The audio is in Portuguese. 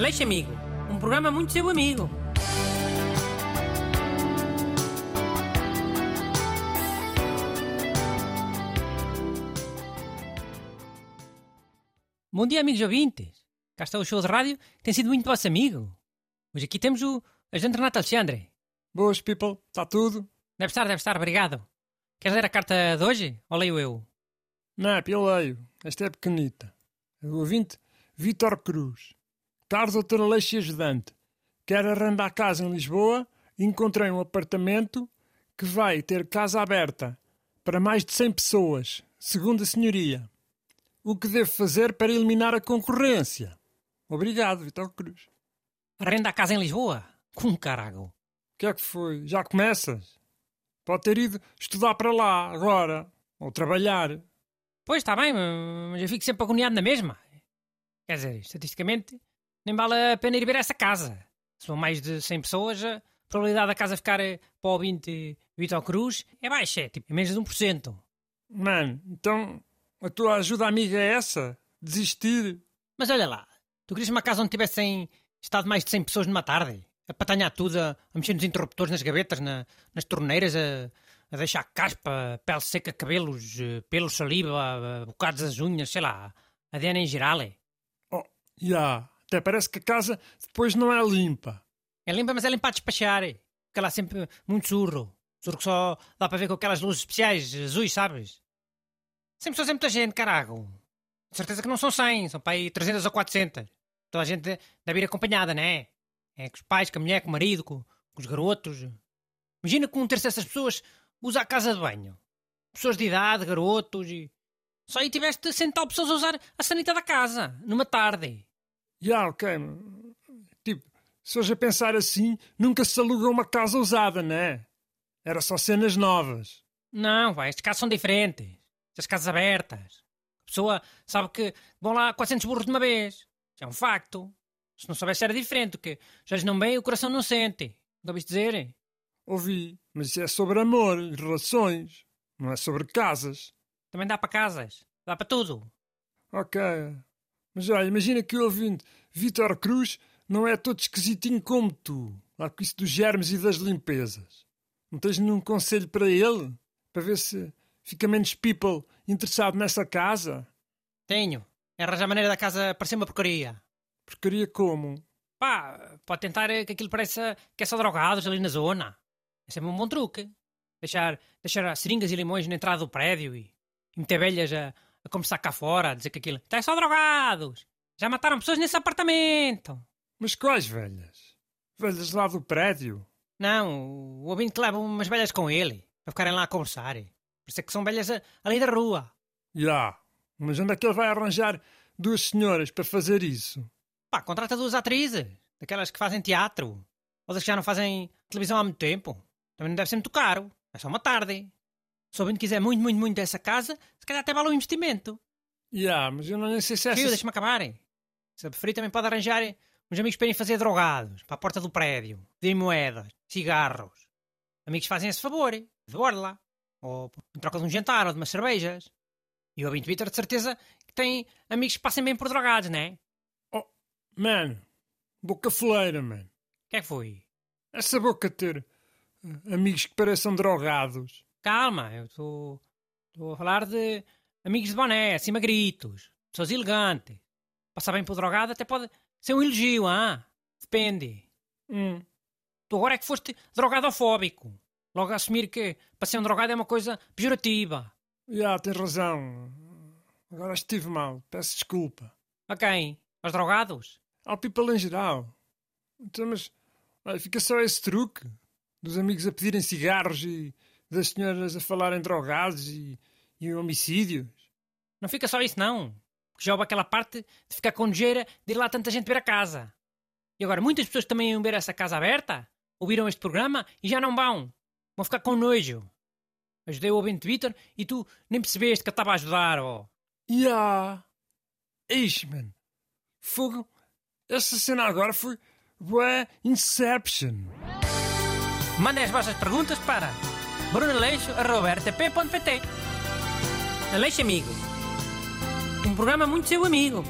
Aleixo Amigo, um programa muito seu amigo. Bom dia, amigos ouvintes. Cá está o show de rádio, que tem sido muito vosso amigo. Hoje aqui temos o agente Renato Alexandre. Boas, people. Está tudo? Deve estar, deve estar, obrigado. Queres ler a carta de hoje? Ou leio eu? Não, eu leio. Esta é pequenita. O ouvinte, Vítor Cruz. Caro doutor Aleixo Ajudante. Quero arrendar casa em Lisboa e encontrei um apartamento que vai ter casa aberta para mais de 100 pessoas, segundo a senhoria. O que devo fazer para eliminar a concorrência? Obrigado, Vítor Cruz. Arrenda a casa em Lisboa? Com carago. O que é que foi? Já começas? Pode ter ido estudar para lá, agora. Ou trabalhar. Pois, está bem, mas eu fico sempre agoniado na mesma. Quer dizer, estatisticamente, nem vale a pena ir ver essa casa. Se são mais de 100 pessoas, a probabilidade da casa ficar eh, para o 20 Vitor Cruz é baixa, é tipo é menos de 1%. Mano, então a tua ajuda amiga é essa? Desistir? Mas olha lá, tu querias uma casa onde tivessem estado mais de 100 pessoas numa tarde? A patanhar tudo, a, a mexer nos interruptores, nas gavetas, na, nas torneiras, a, a deixar caspa, pele seca, cabelos, eh, pelos, saliva, bocados das unhas, sei lá, a DNA em geral. é. Oh. Yeah. Até parece que a casa depois não é limpa. É limpa, mas é limpa a despachar. é. Fica lá sempre muito surro. Surro que só dá para ver com aquelas luzes especiais, azuis, sabes? Sempre são sempre muita gente, carago. De certeza que não são 100, são para aí 300 ou 400. Toda a gente deve ir acompanhada, não é? É com os pais, com a mulher, com o marido, com, com os garotos. Imagina que um terço dessas pessoas usa a casa de banho. Pessoas de idade, garotos e... Só aí tiveste 100 tal pessoas a usar a sanita da casa, numa tarde. Yeah, ok. Tipo, se hoje a pensar assim, nunca se aluga uma casa usada, não é? Era só cenas novas. Não, vai, estas casas são diferentes. Estas casas abertas. A pessoa sabe que vão lá 400 burros de uma vez. Isso é um facto. Se não soubesse era diferente, que já não bem o coração não sente. Não ouviste dizer? Ouvi, mas isso é sobre amor e relações. Não é sobre casas. Também dá para casas. Dá para tudo. Ok. Mas olha, imagina que o ouvinte Vitor Cruz não é todo esquisitinho como tu. Lá com isso dos germes e das limpezas. Não tens nenhum conselho para ele? Para ver se fica menos people interessado nessa casa? Tenho. É arranjar a maneira da casa parecer uma porcaria. Porcaria como? Pá, pode tentar que aquilo pareça que é só drogados ali na zona. Esse é um bom truque. Deixar, deixar seringas e limões na entrada do prédio e, e meter velhas a, a conversar cá fora, a dizer que aquilo está é só drogados. Já mataram pessoas nesse apartamento. Mas quais velhas? Velhas lá do prédio? Não, o ouvinte que leva umas velhas com ele, para ficarem lá a conversar. Por isso é que são velhas ali da rua. Já, yeah. mas onde é que ele vai arranjar duas senhoras para fazer isso? Pá, contrata duas atrizes, daquelas que fazem teatro, ou das que já não fazem televisão há muito tempo. Também não deve ser muito caro, é só uma tarde. Se o ouvinte quiser muito, muito, muito dessa casa, se calhar até vale um investimento. Já, yeah, mas eu não sei se é Fio, deixa-me acabar. Se a preferir, também pode arranjar uns amigos para irem fazer drogados, para a porta do prédio, de moedas, cigarros. Amigos fazem esse favor, de borla. Ou em troca de um jantar ou de umas cervejas. E o ouvinte Vitor, de certeza, que tem amigos que passem bem por drogados, não é? Oh, mano, boca foleira, mano. O que é que foi? Essa boca ter amigos que pareçam drogados. Calma, eu estou a falar de amigos de boné, assim magritos, pessoas elegantes. Passar bem por drogado até pode ser um elogio, ah? Depende. Hum. Tu agora é que foste drogadofóbico. Logo assumir que para ser um drogado é uma coisa pejorativa. Já, yeah, tens razão. Agora estive mal. Peço desculpa. A quem? Aos drogados? Ao people em geral. Então, mas olha, fica só esse truque dos amigos a pedirem cigarros e das senhoras a falarem drogados e, e homicídios. Não fica só isso, não. Porque já houve aquela parte de ficar com nojeira de ir lá tanta gente ver a casa. E agora, muitas pessoas também iam ver essa casa aberta, ouviram este programa e já não vão. Vão ficar com nojo. Ajudei o ouvinte Twitter e tu nem percebeste que eu estava a ajudar, ó. Oh. Ya! Yeah. Ixi, mano. Fogo. Essa cena agora foi... Bué Inception. Mandem as vossas perguntas para brunaleixo.rtp.pt Aleixo Amigo. Um programa muito seu amigo.